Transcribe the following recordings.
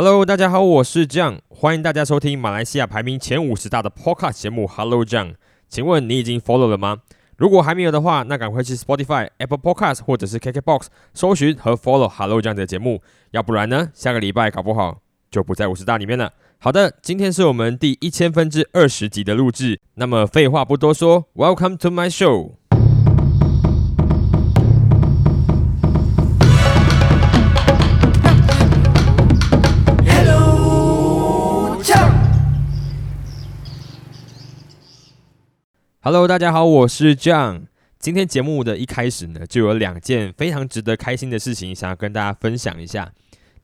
Hello，大家好，我是 jon 欢迎大家收听马来西亚排名前五十大的 Podcast 节目 Hello John。请问你已经 follow 了吗？如果还没有的话，那赶快去 Spotify、Apple Podcast 或者是 KKBox 搜寻和 follow Hello 酱的节目，要不然呢，下个礼拜搞不好就不在五十大里面了。好的，今天是我们第一千分之二十集的录制，那么废话不多说，Welcome to my show。Hello，大家好，我是 John。今天节目的一开始呢，就有两件非常值得开心的事情，想要跟大家分享一下。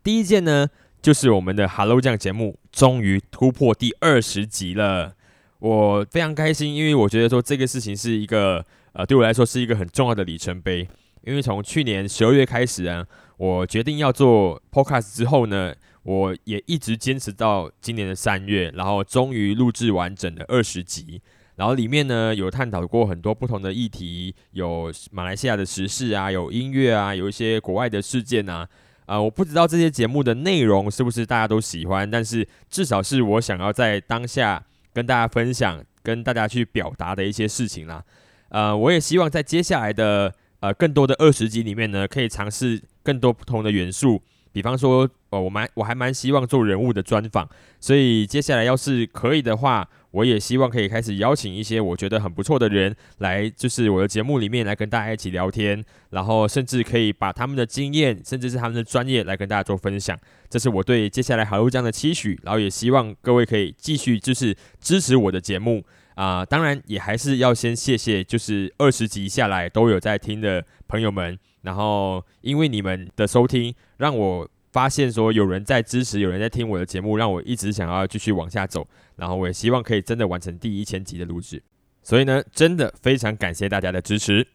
第一件呢，就是我们的 Hello 酱节目终于突破第二十集了，我非常开心，因为我觉得说这个事情是一个呃，对我来说是一个很重要的里程碑。因为从去年十二月开始啊，我决定要做 Podcast 之后呢，我也一直坚持到今年的三月，然后终于录制完整的二十集。然后里面呢有探讨过很多不同的议题，有马来西亚的时事啊，有音乐啊，有一些国外的事件啊，啊，我不知道这些节目的内容是不是大家都喜欢，但是至少是我想要在当下跟大家分享、跟大家去表达的一些事情啦。呃，我也希望在接下来的呃更多的二十集里面呢，可以尝试更多不同的元素，比方说，哦，我蛮我还蛮希望做人物的专访，所以接下来要是可以的话。我也希望可以开始邀请一些我觉得很不错的人来，就是我的节目里面来跟大家一起聊天，然后甚至可以把他们的经验，甚至是他们的专业来跟大家做分享。这是我对接下来好路这样的期许，然后也希望各位可以继续就是支持我的节目啊。当然也还是要先谢谢，就是二十集下来都有在听的朋友们，然后因为你们的收听，让我。发现说有人在支持，有人在听我的节目，让我一直想要继续往下走。然后我也希望可以真的完成第一千集的录制。所以呢，真的非常感谢大家的支持。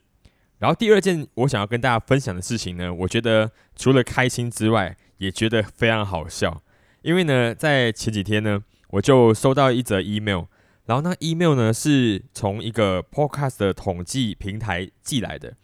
然后第二件我想要跟大家分享的事情呢，我觉得除了开心之外，也觉得非常好笑。因为呢，在前几天呢，我就收到一则 email，然后那 email 呢是从一个 podcast 的统计平台寄来的。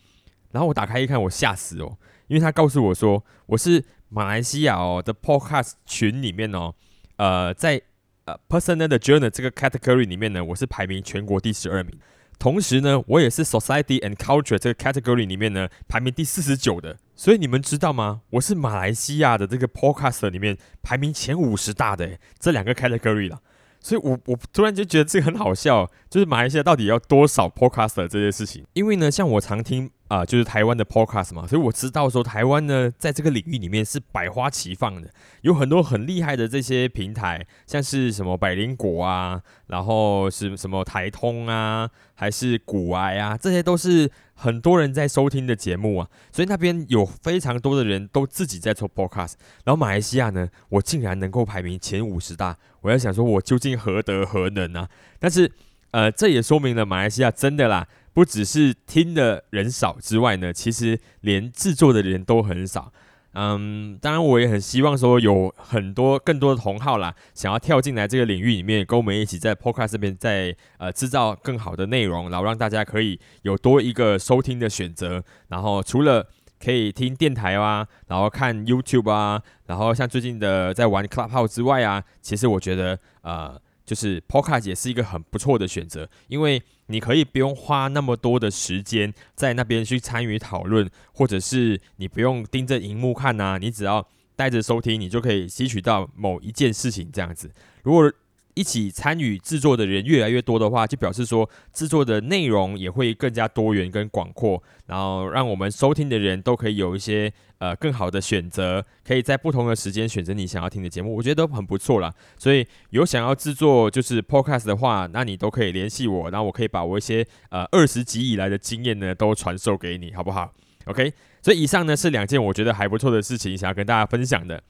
然后我打开一看，我吓死哦，因为他告诉我说我是。马来西亚哦的 Podcast 群里面哦，呃，在呃 Personal 的 Journal 这个 category 里面呢，我是排名全国第十二名。同时呢，我也是 Society and Culture 这个 category 里面呢排名第四十九的。所以你们知道吗？我是马来西亚的这个 Podcast 里面排名前五十大的这两个 category 了。所以我我突然就觉得这个很好笑，就是马来西亚到底要多少 Podcast 这件事情？因为呢，像我常听。啊，就是台湾的 podcast 嘛，所以我知道说台湾呢，在这个领域里面是百花齐放的，有很多很厉害的这些平台，像是什么百灵果啊，然后是什么台通啊，还是古癌啊，这些都是很多人在收听的节目啊，所以那边有非常多的人都自己在做 podcast，然后马来西亚呢，我竟然能够排名前五十大，我在想说，我究竟何德何能啊？但是，呃，这也说明了马来西亚真的啦。不只是听的人少之外呢，其实连制作的人都很少。嗯，当然我也很希望说有很多更多的同好啦，想要跳进来这个领域里面，跟我们一起在 Podcast 这边在呃制造更好的内容，然后让大家可以有多一个收听的选择。然后除了可以听电台啊，然后看 YouTube 啊，然后像最近的在玩 Clubhouse 之外啊，其实我觉得呃。就是 Podcast 也是一个很不错的选择，因为你可以不用花那么多的时间在那边去参与讨论，或者是你不用盯着荧幕看呐，你只要带着收听，你就可以吸取到某一件事情这样子。如果一起参与制作的人越来越多的话，就表示说制作的内容也会更加多元跟广阔，然后让我们收听的人都可以有一些呃更好的选择，可以在不同的时间选择你想要听的节目，我觉得都很不错啦。所以有想要制作就是 podcast 的话，那你都可以联系我，然后我可以把我一些呃二十集以来的经验呢都传授给你，好不好？OK，所以以上呢是两件我觉得还不错的事情，想要跟大家分享的。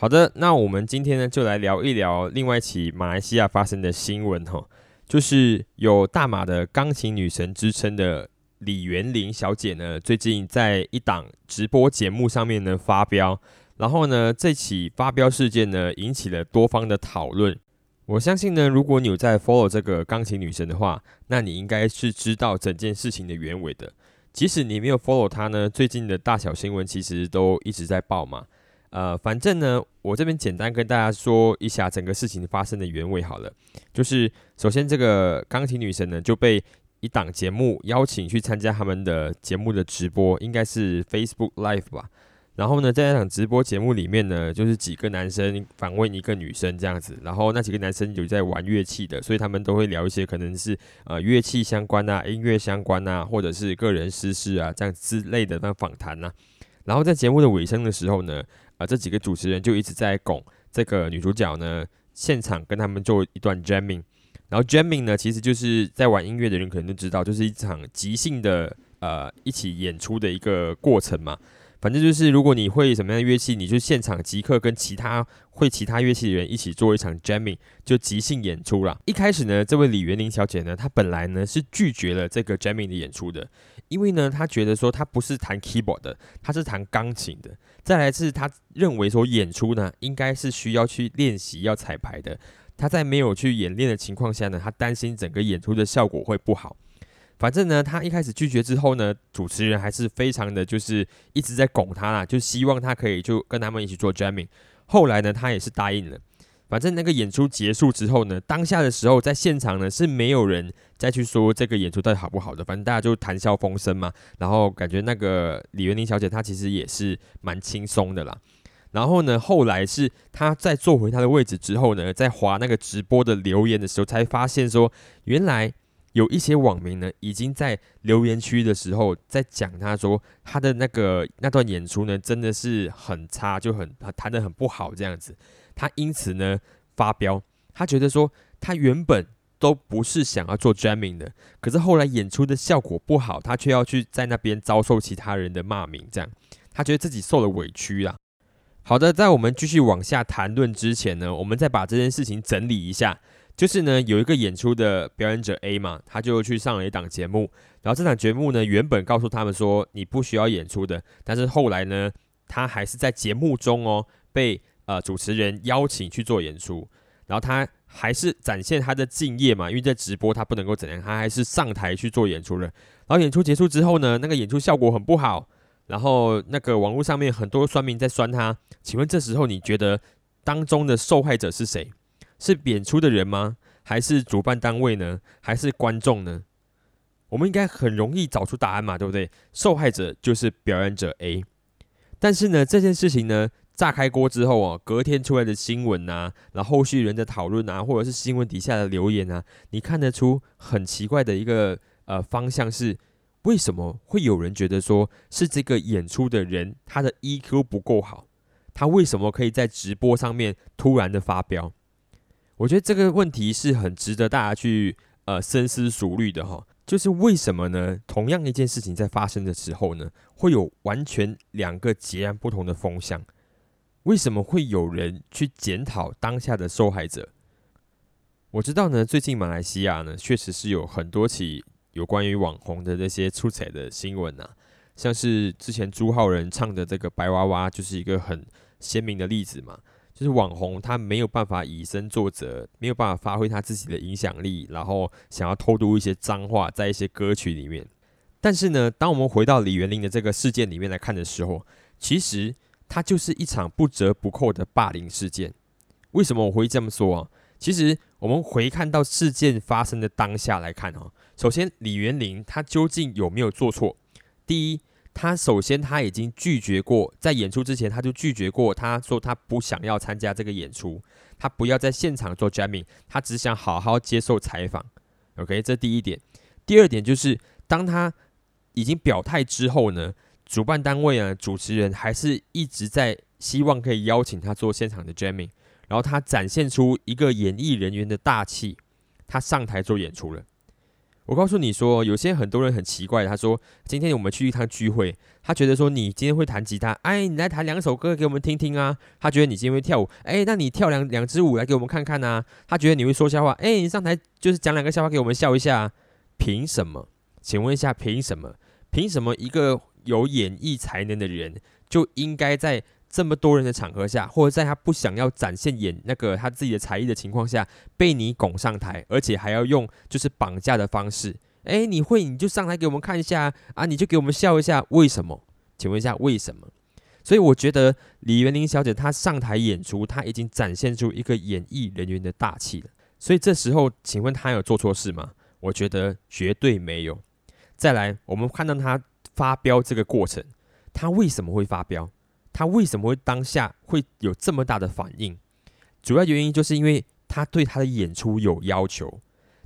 好的，那我们今天呢就来聊一聊另外一起马来西亚发生的新闻哈，就是有大马的钢琴女神之称的李元玲小姐呢，最近在一档直播节目上面呢发飙，然后呢这起发飙事件呢引起了多方的讨论。我相信呢，如果你有在 follow 这个钢琴女神的话，那你应该是知道整件事情的原委的。即使你没有 follow 她呢，最近的大小新闻其实都一直在报嘛。呃，反正呢，我这边简单跟大家说一下整个事情发生的原委好了。就是首先，这个钢琴女神呢就被一档节目邀请去参加他们的节目的直播，应该是 Facebook Live 吧。然后呢，在那场直播节目里面呢，就是几个男生访问一个女生这样子。然后那几个男生有在玩乐器的，所以他们都会聊一些可能是呃乐器相关啊、音乐相关啊，或者是个人私事啊这样之类的那访谈呐。然后在节目的尾声的时候呢。啊，这几个主持人就一直在拱这个女主角呢，现场跟他们做一段 jamming，然后 jamming 呢，其实就是在玩音乐的人可能都知道，就是一场即兴的呃一起演出的一个过程嘛。反正就是，如果你会什么样的乐器，你就现场即刻跟其他会其他乐器的人一起做一场 jamming，就即兴演出了。一开始呢，这位李元玲小姐呢，她本来呢是拒绝了这个 jamming 的演出的，因为呢，她觉得说她不是弹 keyboard 的，她是弹钢琴的。再来是他认为说演出呢，应该是需要去练习要彩排的。他在没有去演练的情况下呢，他担心整个演出的效果会不好。反正呢，他一开始拒绝之后呢，主持人还是非常的就是一直在拱他啦，就希望他可以就跟他们一起做 jamming。后来呢，他也是答应了。反正那个演出结束之后呢，当下的时候在现场呢是没有人再去说这个演出到底好不好的，反正大家就谈笑风生嘛。然后感觉那个李元玲小姐她其实也是蛮轻松的啦。然后呢，后来是她在坐回她的位置之后呢，在划那个直播的留言的时候，才发现说原来。有一些网民呢，已经在留言区的时候在讲，他说他的那个那段演出呢，真的是很差，就很弹的很不好这样子。他因此呢发飙，他觉得说他原本都不是想要做 jamming 的，可是后来演出的效果不好，他却要去在那边遭受其他人的骂名，这样他觉得自己受了委屈啦。好的，在我们继续往下谈论之前呢，我们再把这件事情整理一下。就是呢，有一个演出的表演者 A 嘛，他就去上了一档节目，然后这档节目呢，原本告诉他们说你不需要演出的，但是后来呢，他还是在节目中哦，被呃主持人邀请去做演出，然后他还是展现他的敬业嘛，因为在直播他不能够怎样，他还是上台去做演出了。然后演出结束之后呢，那个演出效果很不好，然后那个网络上面很多酸民在酸他，请问这时候你觉得当中的受害者是谁？是演出的人吗？还是主办单位呢？还是观众呢？我们应该很容易找出答案嘛，对不对？受害者就是表演者 A。但是呢，这件事情呢，炸开锅之后啊，隔天出来的新闻啊，然后后续人的讨论啊，或者是新闻底下的留言啊，你看得出很奇怪的一个呃方向是：为什么会有人觉得说是这个演出的人他的 EQ 不够好？他为什么可以在直播上面突然的发飙？我觉得这个问题是很值得大家去呃深思熟虑的哈，就是为什么呢？同样一件事情在发生的时候呢，会有完全两个截然不同的风向？为什么会有人去检讨当下的受害者？我知道呢，最近马来西亚呢，确实是有很多起有关于网红的这些出彩的新闻呐，像是之前朱浩仁唱的这个白娃娃，就是一个很鲜明的例子嘛。就是网红，他没有办法以身作则，没有办法发挥他自己的影响力，然后想要偷渡一些脏话在一些歌曲里面。但是呢，当我们回到李元玲的这个事件里面来看的时候，其实它就是一场不折不扣的霸凌事件。为什么我会这么说啊？其实我们回看到事件发生的当下来看啊，首先李元玲她究竟有没有做错？第一。他首先他已经拒绝过，在演出之前他就拒绝过，他说他不想要参加这个演出，他不要在现场做 jamming，他只想好好接受采访。OK，这第一点。第二点就是，当他已经表态之后呢，主办单位啊，主持人还是一直在希望可以邀请他做现场的 jamming，然后他展现出一个演艺人员的大气，他上台做演出了。我告诉你说，有些很多人很奇怪，他说今天我们去一趟聚会，他觉得说你今天会弹吉他，哎，你来弹两首歌给我们听听啊。他觉得你今天会跳舞，哎，那你跳两两支舞来给我们看看啊。他觉得你会说笑话，哎，你上台就是讲两个笑话给我们笑一下。凭什么？请问一下，凭什么？凭什么一个有演艺才能的人就应该在？这么多人的场合下，或者在他不想要展现演那个他自己的才艺的情况下，被你拱上台，而且还要用就是绑架的方式，哎，你会你就上台给我们看一下啊，你就给我们笑一下，为什么？请问一下为什么？所以我觉得李元玲小姐她上台演出，她已经展现出一个演艺人员的大气了。所以这时候，请问她有做错事吗？我觉得绝对没有。再来，我们看到她发飙这个过程，他为什么会发飙？他为什么会当下会有这么大的反应？主要原因就是因为他对他的演出有要求。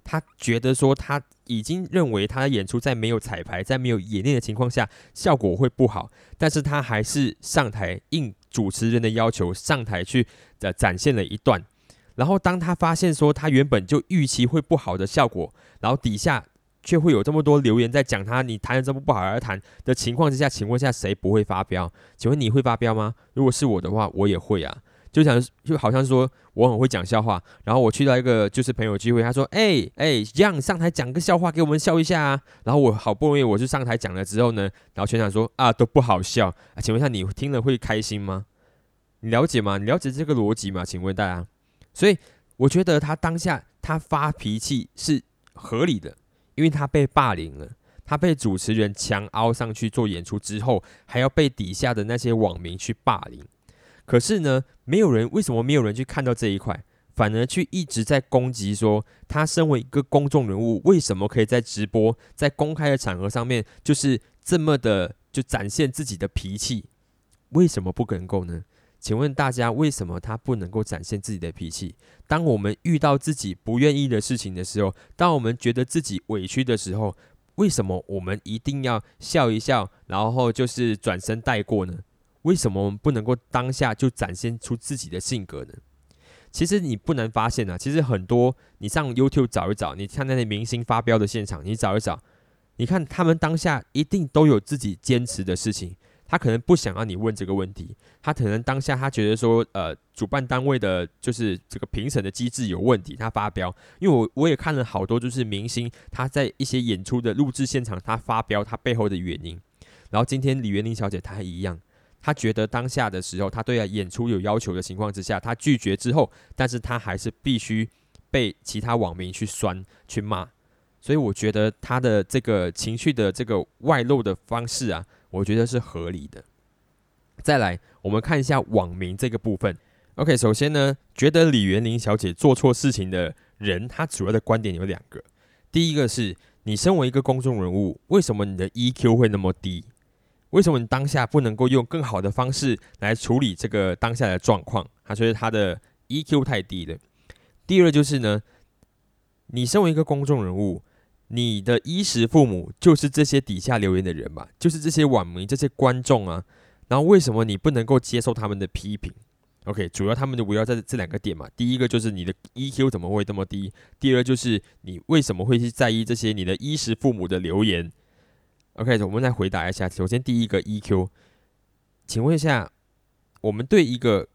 他觉得说他已经认为他的演出在没有彩排、在没有演练的情况下效果会不好，但是他还是上台应主持人的要求上台去的展现了一段。然后当他发现说他原本就预期会不好的效果，然后底下却会有这么多留言在讲他你弹的这么不好而弹的情况之下，请问一下谁不会发飙？请问你会发飙吗？如果是我的话，我也会啊。就想就好像说我很会讲笑话，然后我去到一个就是朋友聚会，他说：“哎哎，这样上台讲个笑话给我们笑一下啊。”然后我好不容易我就上台讲了之后呢，然后全场说：“啊，都不好笑。”啊，请问一下你听了会开心吗？你了解吗？你了解这个逻辑吗？请问大家，所以我觉得他当下他发脾气是合理的，因为他被霸凌了，他被主持人强凹上去做演出之后，还要被底下的那些网民去霸凌。可是呢，没有人为什么没有人去看到这一块，反而去一直在攻击说他身为一个公众人物，为什么可以在直播、在公开的场合上面，就是这么的就展现自己的脾气？为什么不能够呢？请问大家，为什么他不能够展现自己的脾气？当我们遇到自己不愿意的事情的时候，当我们觉得自己委屈的时候，为什么我们一定要笑一笑，然后就是转身带过呢？为什么我们不能够当下就展现出自己的性格呢？其实你不难发现啊，其实很多你上 YouTube 找一找，你看那些明星发飙的现场，你找一找，你看他们当下一定都有自己坚持的事情。他可能不想让你问这个问题，他可能当下他觉得说，呃，主办单位的就是这个评审的机制有问题，他发飙。因为我我也看了好多，就是明星他在一些演出的录制现场，他发飙他背后的原因。然后今天李元玲小姐她一样。她觉得当下的时候，她对演出有要求的情况之下，她拒绝之后，但是她还是必须被其他网民去酸去骂，所以我觉得他的这个情绪的这个外露的方式啊，我觉得是合理的。再来，我们看一下网民这个部分。OK，首先呢，觉得李元玲小姐做错事情的人，他主要的观点有两个。第一个是你身为一个公众人物，为什么你的 EQ 会那么低？为什么你当下不能够用更好的方式来处理这个当下的状况？他觉得他的 EQ 太低了。第二就是呢，你身为一个公众人物，你的衣食父母就是这些底下留言的人嘛，就是这些网民、这些观众啊。然后为什么你不能够接受他们的批评？OK，主要他们就围绕在这两个点嘛。第一个就是你的 EQ 怎么会这么低？第二就是你为什么会去在意这些你的衣食父母的留言？OK，我们来回答一下。首先，第一个 EQ，请问一下，我们对一个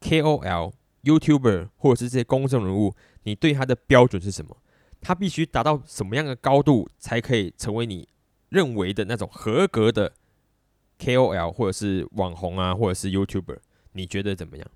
KOL、YouTuber 或者是这些公众人物，你对他的标准是什么？他必须达到什么样的高度，才可以成为你认为的那种合格的 KOL 或者是网红啊，或者是 YouTuber？你觉得怎么样？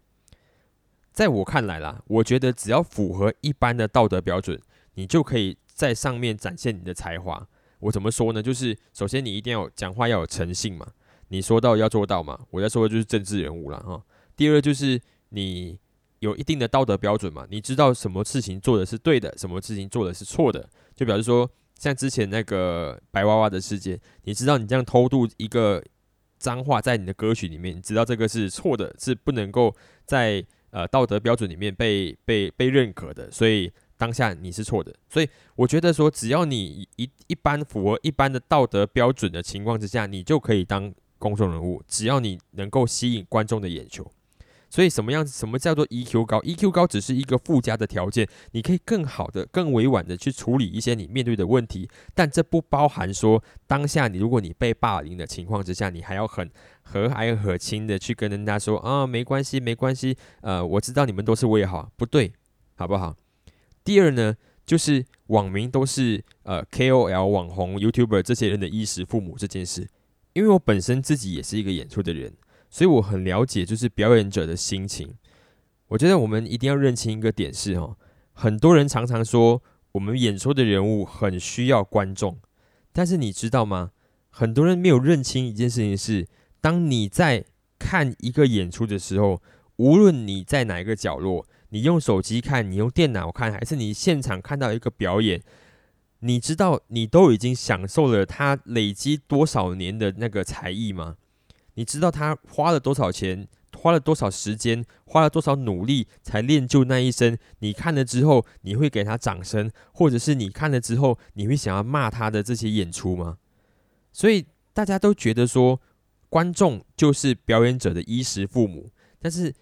在我看来啦，我觉得只要符合一般的道德标准，你就可以在上面展现你的才华。我怎么说呢？就是首先你一定要讲话要有诚信嘛，你说到要做到嘛。我在说的就是政治人物了哈。第二就是你有一定的道德标准嘛，你知道什么事情做的是对的，什么事情做的是错的。就表示说，像之前那个白娃娃的事件，你知道你这样偷渡一个脏话在你的歌曲里面，你知道这个是错的，是不能够在呃道德标准里面被被被认可的，所以。当下你是错的，所以我觉得说，只要你一一般符合一般的道德标准的情况之下，你就可以当公众人物。只要你能够吸引观众的眼球，所以什么样子什么叫做 EQ 高？EQ 高只是一个附加的条件，你可以更好的、更委婉的去处理一些你面对的问题，但这不包含说当下你如果你被霸凌的情况之下，你还要很和蔼可亲的去跟人家说啊，没关系，没关系，呃，我知道你们都是为好，不对，好不好？第二呢，就是网民都是呃 KOL 网红 YouTuber 这些人的衣食父母这件事，因为我本身自己也是一个演出的人，所以我很了解就是表演者的心情。我觉得我们一定要认清一个点是哦，很多人常常说我们演出的人物很需要观众，但是你知道吗？很多人没有认清一件事情是，当你在看一个演出的时候，无论你在哪一个角落，你用手机看，你用电脑看，还是你现场看到一个表演，你知道你都已经享受了他累积多少年的那个才艺吗？你知道他花了多少钱，花了多少时间，花了多少努力才练就那一身？你看了之后，你会给他掌声，或者是你看了之后，你会想要骂他的这些演出吗？所以大家都觉得说。观众就是表演者的衣食父母，但是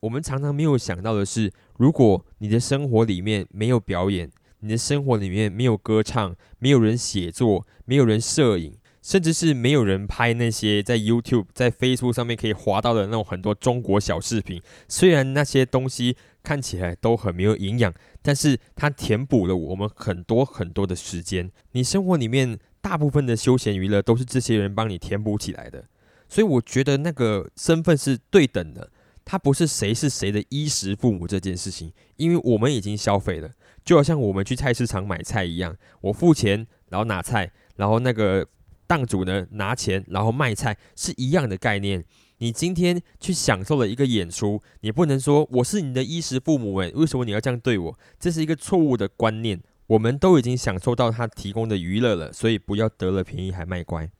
我们常常没有想到的是，如果你的生活里面没有表演，你的生活里面没有歌唱，没有人写作，没有人摄影，甚至是没有人拍那些在 YouTube、在 Facebook 上面可以滑到的那种很多中国小视频，虽然那些东西看起来都很没有营养，但是它填补了我们很多很多的时间。你生活里面大部分的休闲娱乐都是这些人帮你填补起来的。所以我觉得那个身份是对等的，他不是谁是谁的衣食父母这件事情，因为我们已经消费了，就好像我们去菜市场买菜一样，我付钱然后拿菜，然后那个档主呢拿钱然后卖菜是一样的概念。你今天去享受了一个演出，你不能说我是你的衣食父母诶，为什么你要这样对我？这是一个错误的观念。我们都已经享受到他提供的娱乐了，所以不要得了便宜还卖乖。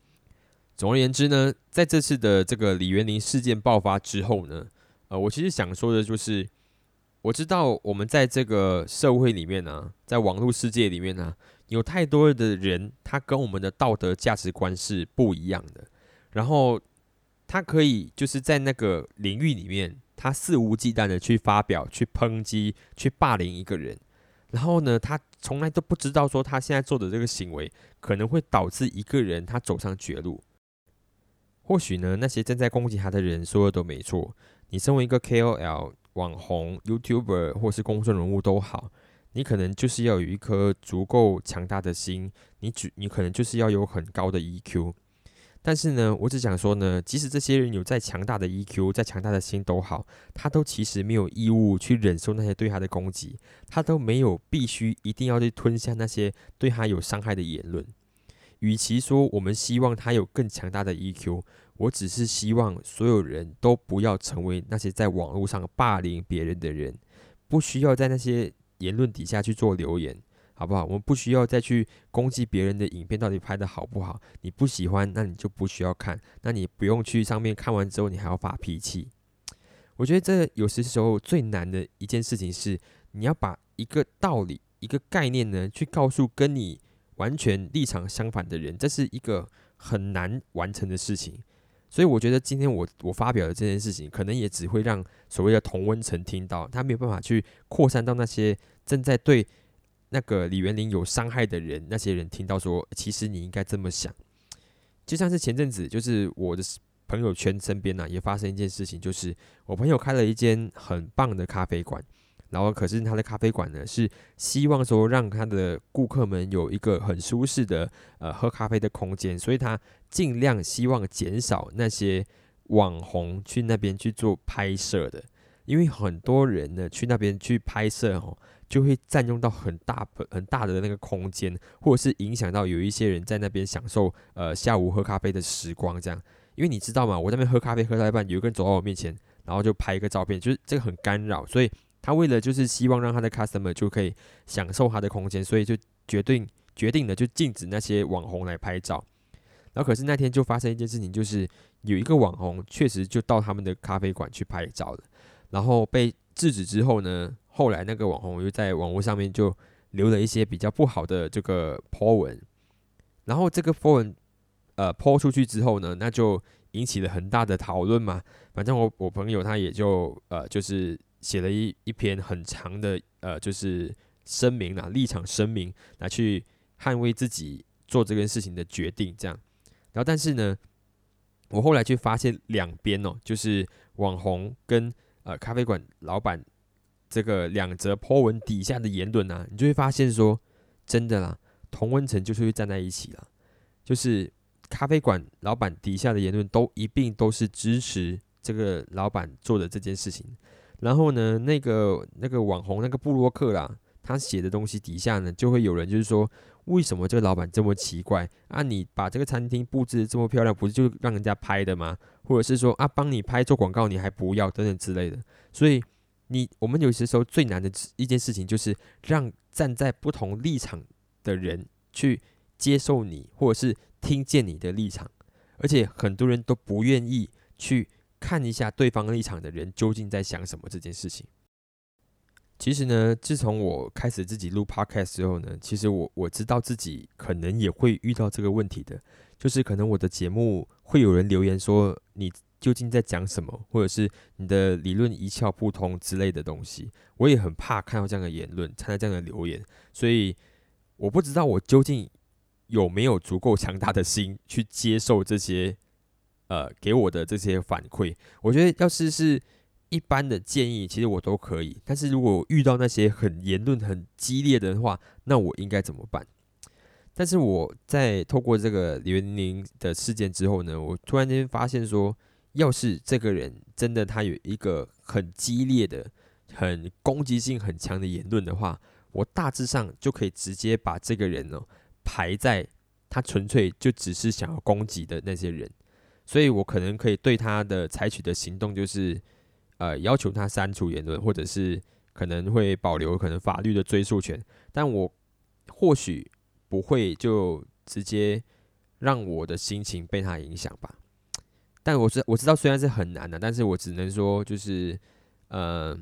总而言之呢，在这次的这个李元林事件爆发之后呢，呃，我其实想说的就是，我知道我们在这个社会里面呢，在网络世界里面呢，有太多的人，他跟我们的道德价值观是不一样的，然后他可以就是在那个领域里面，他肆无忌惮的去发表、去抨击、去霸凌一个人，然后呢，他从来都不知道说他现在做的这个行为可能会导致一个人他走上绝路。或许呢，那些正在攻击他的人说的都没错。你身为一个 KOL、网红、YouTuber 或是公众人物都好，你可能就是要有一颗足够强大的心，你只你可能就是要有很高的 EQ。但是呢，我只想说呢，即使这些人有再强大的 EQ、再强大的心都好，他都其实没有义务去忍受那些对他的攻击，他都没有必须一定要去吞下那些对他有伤害的言论。与其说我们希望他有更强大的 EQ，我只是希望所有人都不要成为那些在网络上霸凌别人的人，不需要在那些言论底下去做留言，好不好？我们不需要再去攻击别人的影片到底拍的好不好。你不喜欢，那你就不需要看，那你不用去上面看完之后你还要发脾气。我觉得这有些时候最难的一件事情是，你要把一个道理、一个概念呢，去告诉跟你。完全立场相反的人，这是一个很难完成的事情。所以我觉得今天我我发表的这件事情，可能也只会让所谓的同温层听到，他没有办法去扩散到那些正在对那个李元林有伤害的人，那些人听到说，其实你应该这么想。就像是前阵子，就是我的朋友圈身边呢，也发生一件事情，就是我朋友开了一间很棒的咖啡馆。然后，可是他的咖啡馆呢，是希望说让他的顾客们有一个很舒适的呃喝咖啡的空间，所以他尽量希望减少那些网红去那边去做拍摄的，因为很多人呢去那边去拍摄哦，就会占用到很大很大的那个空间，或者是影响到有一些人在那边享受呃下午喝咖啡的时光这样。因为你知道吗？我那边喝咖啡喝到一半，有一个人走到我面前，然后就拍一个照片，就是这个很干扰，所以。他为了就是希望让他的 customer 就可以享受他的空间，所以就决定决定了就禁止那些网红来拍照。然后可是那天就发生一件事情，就是有一个网红确实就到他们的咖啡馆去拍照了，然后被制止之后呢，后来那个网红又在网络上面就留了一些比较不好的这个 po 文，然后这个 po 文呃 po 出去之后呢，那就引起了很大的讨论嘛。反正我我朋友他也就呃就是。写了一一篇很长的呃，就是声明啦，立场声明来去捍卫自己做这件事情的决定，这样。然后，但是呢，我后来却发现两边哦，就是网红跟呃咖啡馆老板这个两则 po 文底下的言论啊，你就会发现说，真的啦，同温层就是会站在一起了，就是咖啡馆老板底下的言论都一并都是支持这个老板做的这件事情。然后呢，那个那个网红那个布洛克啦，他写的东西底下呢，就会有人就是说，为什么这个老板这么奇怪啊？你把这个餐厅布置这么漂亮，不是就让人家拍的吗？或者是说啊，帮你拍做广告你还不要等等之类的。所以你我们有些时候最难的一件事情，就是让站在不同立场的人去接受你，或者是听见你的立场。而且很多人都不愿意去看一下对方立场的人究竟在想什么这件事情。其实呢，自从我开始自己录 podcast 之后呢，其实我我知道自己可能也会遇到这个问题的，就是可能我的节目会有人留言说你究竟在讲什么，或者是你的理论一窍不通之类的东西。我也很怕看到这样的言论，看到这样的留言，所以我不知道我究竟。有没有足够强大的心去接受这些，呃，给我的这些反馈？我觉得，要是是一般的建议，其实我都可以。但是如果遇到那些很言论很激烈的话，那我应该怎么办？但是我在透过这个李元林的事件之后呢，我突然间发现说，要是这个人真的他有一个很激烈的、很攻击性很强的言论的话，我大致上就可以直接把这个人呢。排在他纯粹就只是想要攻击的那些人，所以我可能可以对他的采取的行动就是，呃，要求他删除言论，或者是可能会保留可能法律的追诉权，但我或许不会就直接让我的心情被他影响吧。但我知我知道虽然是很难的，但是我只能说就是，呃，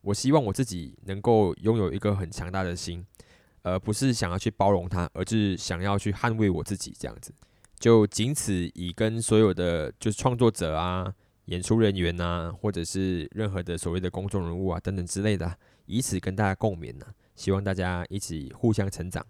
我希望我自己能够拥有一个很强大的心。而不是想要去包容他，而是想要去捍卫我自己，这样子，就仅此以跟所有的就是创作者啊、演出人员呐，或者是任何的所谓的公众人物啊等等之类的，以此跟大家共勉呢。希望大家一起互相成长。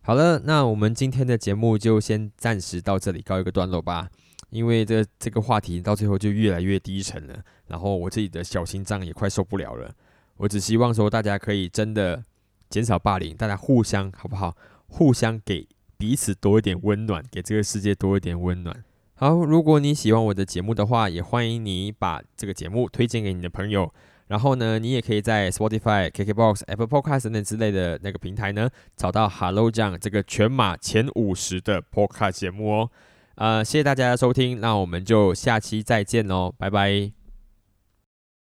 好了，那我们今天的节目就先暂时到这里告一个段落吧，因为这这个话题到最后就越来越低沉了，然后我自己的小心脏也快受不了了。我只希望说大家可以真的。减少霸凌，大家互相好不好？互相给彼此多一点温暖，给这个世界多一点温暖。好，如果你喜欢我的节目的话，也欢迎你把这个节目推荐给你的朋友。然后呢，你也可以在 Spotify、KKBox、Apple Podcast 等等之类的那个平台呢，找到 Hello 酱这个全马前五十的 Podcast 节目哦。呃，谢谢大家的收听，那我们就下期再见喽，拜拜。